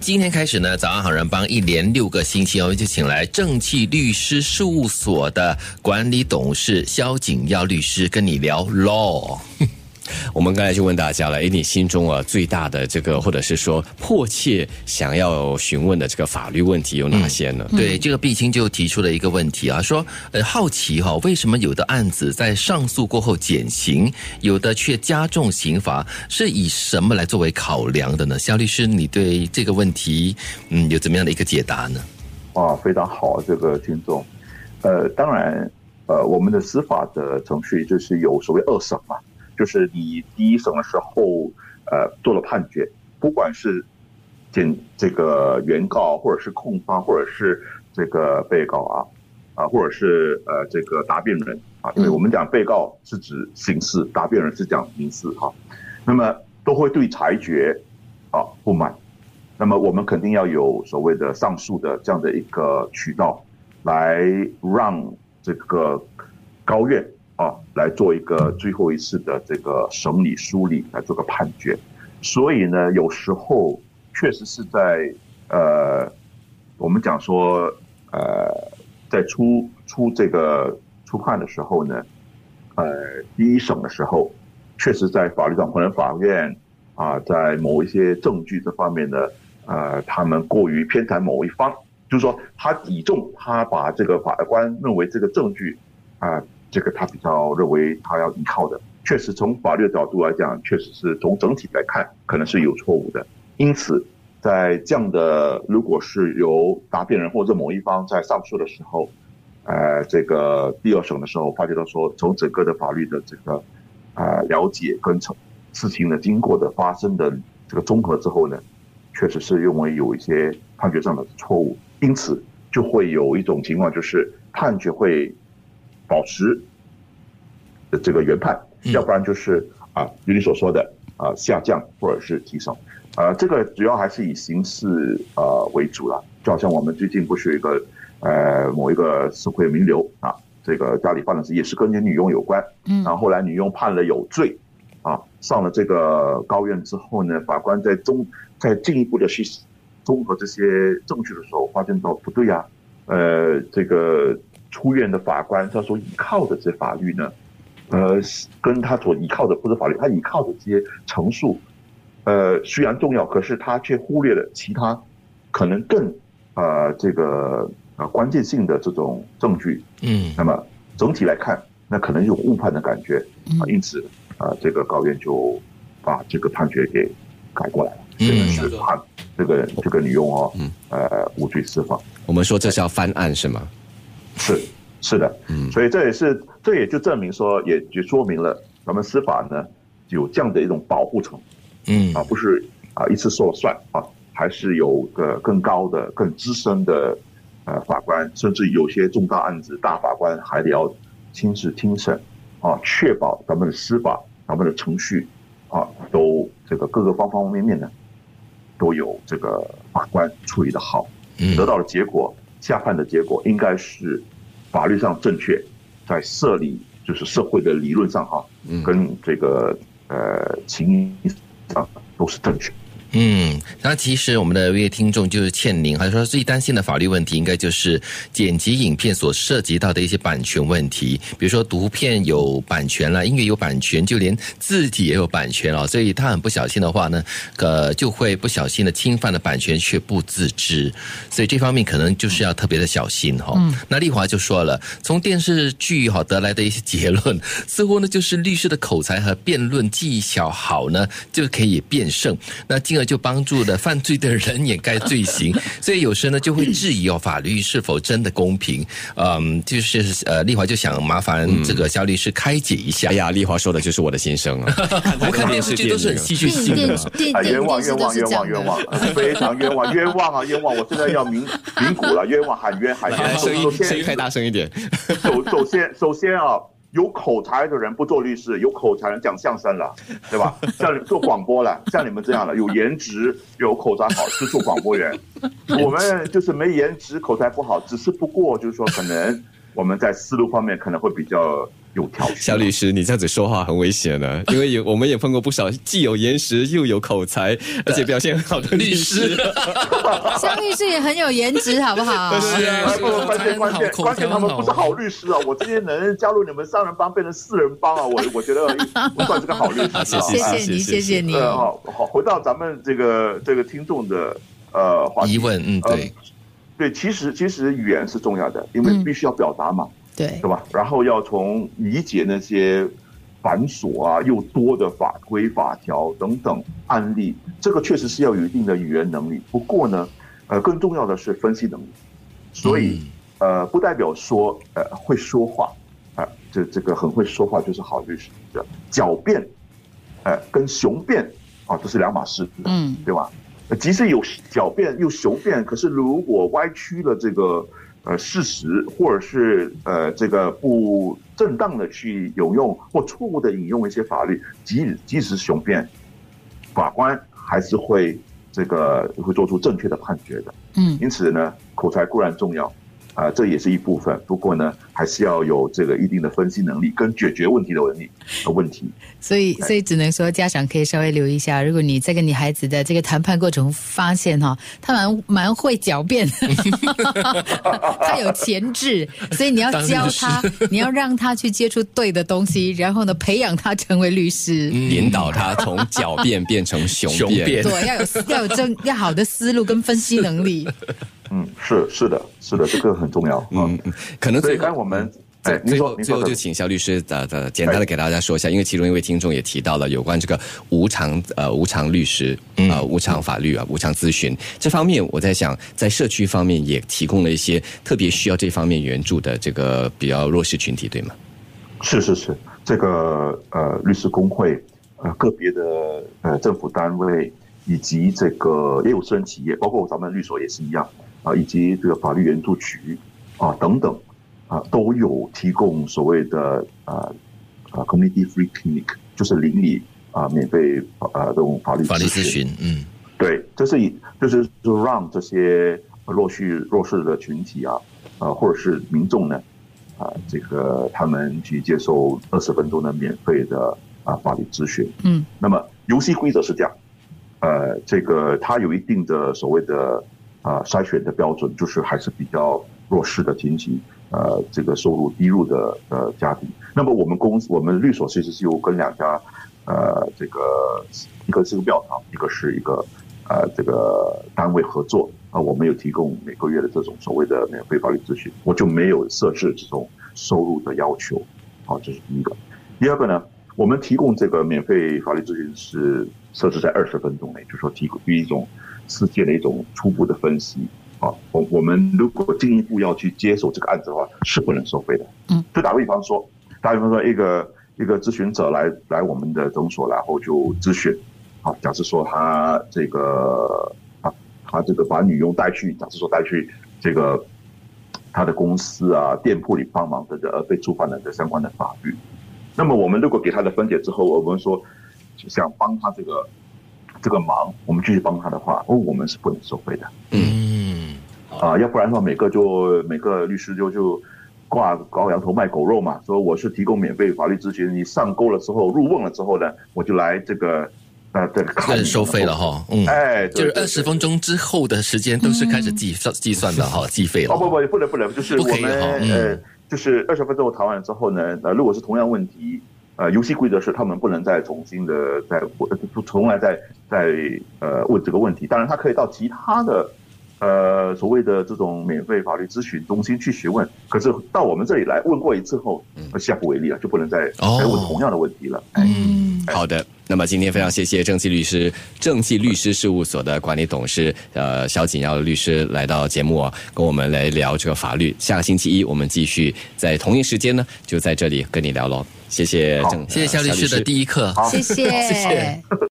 今天开始呢，早上好人帮一连六个星期，哦就请来正气律师事务所的管理董事萧景耀律师跟你聊 law。我们刚才就问大家了，诶，你心中啊最大的这个，或者是说迫切想要询问的这个法律问题有哪些呢？对，这个毕青就提出了一个问题啊，说呃好奇哈、为什么有的案子在上诉过后减刑，有的却加重刑罚，是以什么来作为考量的呢？肖律师，你对这个问题嗯有怎么样的一个解答呢？啊，非常好，这个听众。呃，当然，呃，我们的司法的程序就是有所谓二审嘛，就是你第一审的时候，呃，做了判决，不管是检这个原告，或者是控方，或者是这个被告啊，啊，或者是呃这个答辩人啊，因为我们讲被告是指刑事，答辩人是讲民事哈，那么都会对裁决啊不满。那么我们肯定要有所谓的上诉的这样的一个渠道，来让这个高院啊来做一个最后一次的这个审理梳理，来做个判决。所以呢，有时候确实是在呃，我们讲说呃，在出出这个初判的时候呢，呃，第一审的时候，确实在法律上可能法院啊，在某一些证据这方面呢。呃，他们过于偏袒某一方，就是说他倚重他把这个法官认为这个证据啊、这个他比较认为他要依靠的，确实从法律的角度来讲，确实是从整体来看可能是有错误的。因此，在这样的如果是由答辩人或者某一方在上诉的时候，呃，这个第二审的时候发觉到说，从整个的法律的这个啊、了解跟成事情的经过的发生的这个综合之后呢。确实是因为有一些判决上的错误，因此就会有一种情况，就是判决会保持的这个原判，要不然就是啊，如你所说的啊下降或者是提升，呃，这个主要还是以刑事呃为主了。就好像我们最近不是有一个呃某一个社会名流啊，这个家里犯的事也是跟女佣有关，嗯，然后后来女佣判了有罪。啊，上了这个高院之后呢，法官在中在进一步的去综合这些证据的时候，发现到不对啊，呃，这个出院的法官他所依靠的这法律呢，呃，跟他所依靠的不是法律，他依靠的这些陈述，呃，虽然重要，可是他却忽略了其他可能更呃这个啊关键性的这种证据，嗯，那么整体来看，那可能有误判的感觉啊，因此。啊，这个高院就把这个判决给改过来了，这个是判这个这个女佣哦，嗯呃，无罪释放。我们说这是要翻案是吗？是是的，嗯，所以这也是这也就证明说，也就说明了咱们司法呢有这样的一种保护层，嗯。啊，不是啊一次说了算啊，还是有个更高的、更资深的呃法官，甚至有些重大案子大法官还得要亲自听审。啊，确保咱们的司法、咱们的程序啊，都这个各个方方面面呢，都有这个法官处理的好，得到的结果，下判的结果应该是法律上正确，在社理就是社会的理论上哈，跟这个呃情义上都是正确。嗯，那其实我们的一位听众就是倩玲，她说最担心的法律问题应该就是剪辑影片所涉及到的一些版权问题，比如说图片有版权了，音乐有版权，就连字体也有版权了，所以他很不小心的话呢，呃，就会不小心的侵犯了版权却不自知，所以这方面可能就是要特别的小心哈。嗯，那丽华就说了，从电视剧哈得来的一些结论，似乎呢就是律师的口才和辩论技巧好呢，就可以辩胜，那进而。就帮助了犯罪的人掩盖罪行，所以有时呢就会质疑哦，法律是否真的公平？嗯，就是呃，丽华就想麻烦这个肖律师开解一下。哎呀，丽华说的就是我的心声啊！我看电视剧都是很戏剧性的，啊，冤枉冤枉冤枉冤枉，非常冤枉冤枉啊冤枉！我现在要鸣鸣鼓了，冤枉喊冤喊冤！声音声音开大声一点。首首先首先啊。有口才的人不做律师，有口才人讲相声了，对吧？像做广播了，像你们这样的有颜值、有口才好是做广播员。我们就是没颜值、口才不好，只是不过就是说，可能我们在思路方面可能会比较有条序。肖律师，你这样子说话很危险的，因为有我们也碰过不少既有颜值又有口才，而且表现很好的律师。肖律师也很有颜值，好不好？是啊，不不，关键关键关键他们不是好律师啊！我今天能加入你们三人帮变成四人帮啊！我 我觉得不算是个好律师。谢谢你，谢谢你。好，好，回到咱们这个这个听众的呃疑问，嗯，对，对，其实其实语言是重要的，因为必须要表达嘛，对，对吧？然后要从理解那些繁琐啊又多的法规法条等等案例，这个确实是要有一定的语言能力。不过呢，呃，更重要的是分析能力。所以，呃，不代表说呃会说话啊，这这个很会说话就是好律师。狡辩，呃，跟雄辩啊，这是两码事，嗯，对吧？即使有狡辩又雄辩，可是如果歪曲了这个呃事实，或者是呃这个不正当的去引用或错误的引用一些法律，即使即使雄辩，法官还是会这个会做出正确的判决的。嗯，因此呢，口才固然重要。啊，这也是一部分，不过呢，还是要有这个一定的分析能力跟解决问题的能力的问题。所以，所以只能说家长可以稍微留意一下，如果你在跟你孩子的这个谈判过程发现哈，他蛮蛮会狡辩，他有潜质，所以你要教他，你要让他去接触对的东西，然后呢，培养他成为律师，引导他从狡辩变成雄辩，对，要有要有正要好的思路跟分析能力。嗯，是是的，是的，这个很重要。嗯嗯，可能最刚我们最最后最后就请肖律师的的简单的给大家说一下，因为其中一位听众也提到了有关这个无偿呃无偿律师啊无偿法律啊无偿咨询这方面，我在想在社区方面也提供了一些特别需要这方面援助的这个比较弱势群体，对吗？是是是，这个呃律师工会呃个别的呃政府单位以及这个业务私人企业，包括咱们律所也是一样。啊，以及这个法律援助局啊等等啊，都有提供所谓的啊啊 community free clinic，就是邻里啊免费啊这种法律法律咨询。嗯，对，这是以就是就让这些弱势弱势的群体啊啊或者是民众呢啊这个他们去接受二十分钟的免费的啊法律咨询。嗯，那么游戏规则是这样，呃，这个它有一定的所谓的。啊，筛选的标准就是还是比较弱势的群体，呃，这个收入低入的呃家庭。那么我们公司，我们律所其实是有跟两家，呃，这个一个是个庙堂，一个是一个呃这个单位合作啊，我们有提供每个月的这种所谓的免费法律咨询，我就没有设置这种收入的要求，好，这是第一个。第二个呢，我们提供这个免费法律咨询是设置在二十分钟内，就说提供一种。世界的一种初步的分析啊，我我们如果进一步要去接手这个案子的话，是不能收费的。嗯，就打个比方说，打比方说，一个一个咨询者来来我们的诊所，然后就咨询，啊，假设说他这个啊，他这个把女佣带去，假设说带去这个他的公司啊、店铺里帮忙的，而被触犯了这相关的法律，那么我们如果给他的分解之后，我们说想帮他这个。这个忙，我们继续帮他的话，哦，我们是不能收费的。嗯，啊，要不然的话，每个就每个律师就就挂高羊头卖狗肉嘛，说我是提供免费法律咨询，你上钩了之后，入瓮了之后呢，我就来这个呃，这个收费了哈。嗯，哎，就是二十分钟之后的时间都是开始计算计算的哈，计费了。哦不不，不能不能，就是我们呃，就是二十分钟我谈完之后呢，呃，如果是同样问题。呃，游戏规则是他们不能再重新的再不不从来再再呃问这个问题。当然，他可以到其他的呃所谓的这种免费法律咨询中心去询问。可是到我们这里来问过一次后，下不为例了，就不能再再问同样的问题了。嗯，好的。那么今天非常谢谢正气律师正气律师事务所的管理董事呃肖锦耀律师来到节目，跟我们来聊这个法律。下个星期一我们继续在同一时间呢，就在这里跟你聊喽。谢谢，谢谢肖律师的第一课，谢谢，谢谢。